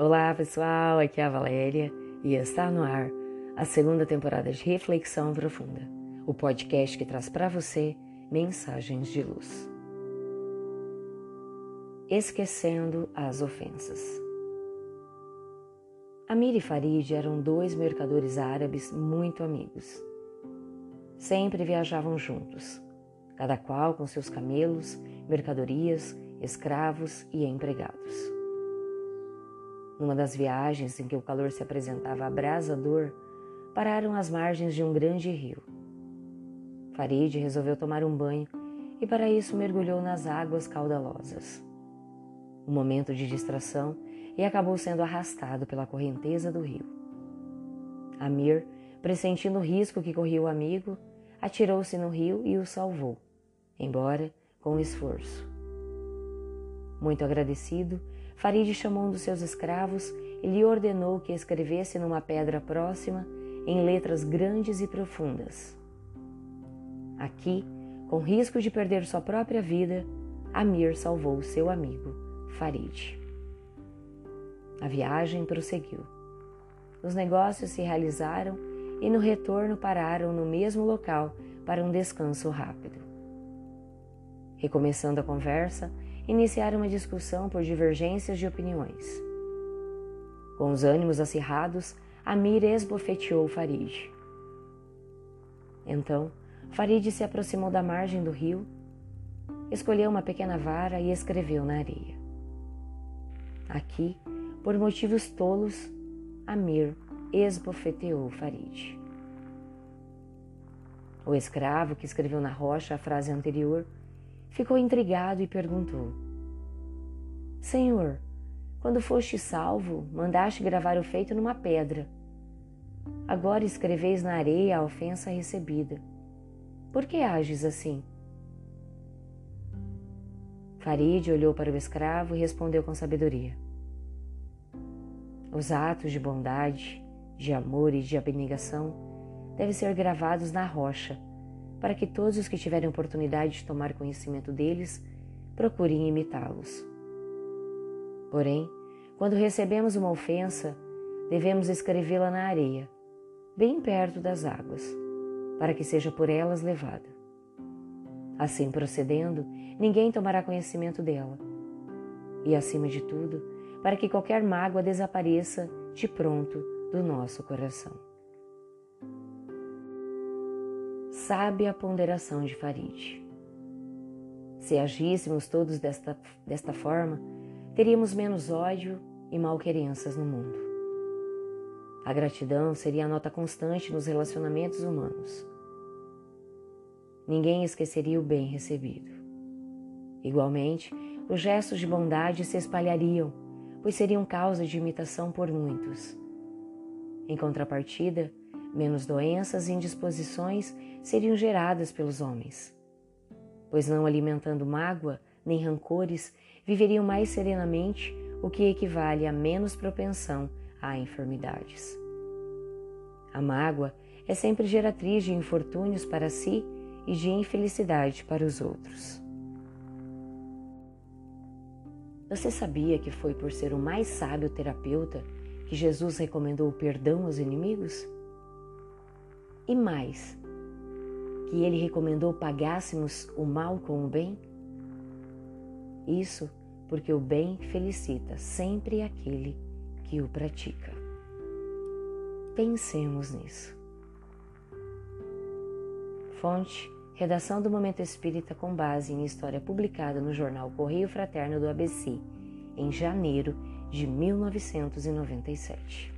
Olá pessoal, aqui é a Valéria e está no ar a segunda temporada de Reflexão Profunda, o podcast que traz para você mensagens de luz. Esquecendo as ofensas. Amir e Farid eram dois mercadores árabes muito amigos. Sempre viajavam juntos, cada qual com seus camelos, mercadorias, escravos e empregados. Numa das viagens em que o calor se apresentava abrasador, pararam às margens de um grande rio. Farid resolveu tomar um banho e, para isso, mergulhou nas águas caudalosas. Um momento de distração e acabou sendo arrastado pela correnteza do rio. Amir, pressentindo o risco que corria o amigo, atirou-se no rio e o salvou, embora com esforço. Muito agradecido, Farid chamou um dos seus escravos e lhe ordenou que escrevesse numa pedra próxima, em letras grandes e profundas. Aqui, com risco de perder sua própria vida, Amir salvou seu amigo, Farid. A viagem prosseguiu. Os negócios se realizaram e no retorno pararam no mesmo local para um descanso rápido. Recomeçando a conversa, iniciaram uma discussão por divergências de opiniões. Com os ânimos acirrados, Amir esbofeteou Farid. Então, Farid se aproximou da margem do rio, escolheu uma pequena vara e escreveu na areia. Aqui, por motivos tolos, Amir esbofeteou Farid. O escravo que escreveu na rocha a frase anterior ficou intrigado e perguntou: Senhor, quando foste salvo, mandaste gravar o feito numa pedra. Agora escreveis na areia a ofensa recebida. Por que ages assim? Farid olhou para o escravo e respondeu com sabedoria: Os atos de bondade, de amor e de abnegação devem ser gravados na rocha para que todos os que tiverem oportunidade de tomar conhecimento deles procurem imitá-los. Porém, quando recebemos uma ofensa, devemos escrevê-la na areia, bem perto das águas, para que seja por elas levada. Assim procedendo, ninguém tomará conhecimento dela. E, acima de tudo, para que qualquer mágoa desapareça de pronto do nosso coração. Sabe a ponderação de Farid. Se agíssemos todos desta, desta forma, teríamos menos ódio e malquerenças no mundo. A gratidão seria a nota constante nos relacionamentos humanos. Ninguém esqueceria o bem recebido. Igualmente, os gestos de bondade se espalhariam, pois seriam causa de imitação por muitos. Em contrapartida, menos doenças e indisposições seriam geradas pelos homens. Pois não alimentando mágoa nem rancores, viveriam mais serenamente, o que equivale a menos propensão a enfermidades. A mágoa é sempre geratriz de infortúnios para si e de infelicidade para os outros. Você sabia que foi por ser o mais sábio terapeuta que Jesus recomendou o perdão aos inimigos? E mais, que ele recomendou pagássemos o mal com o bem? Isso porque o bem felicita sempre aquele que o pratica. Pensemos nisso. Fonte: Redação do Momento Espírita com base em história publicada no jornal Correio Fraterno do ABC, em janeiro de 1997.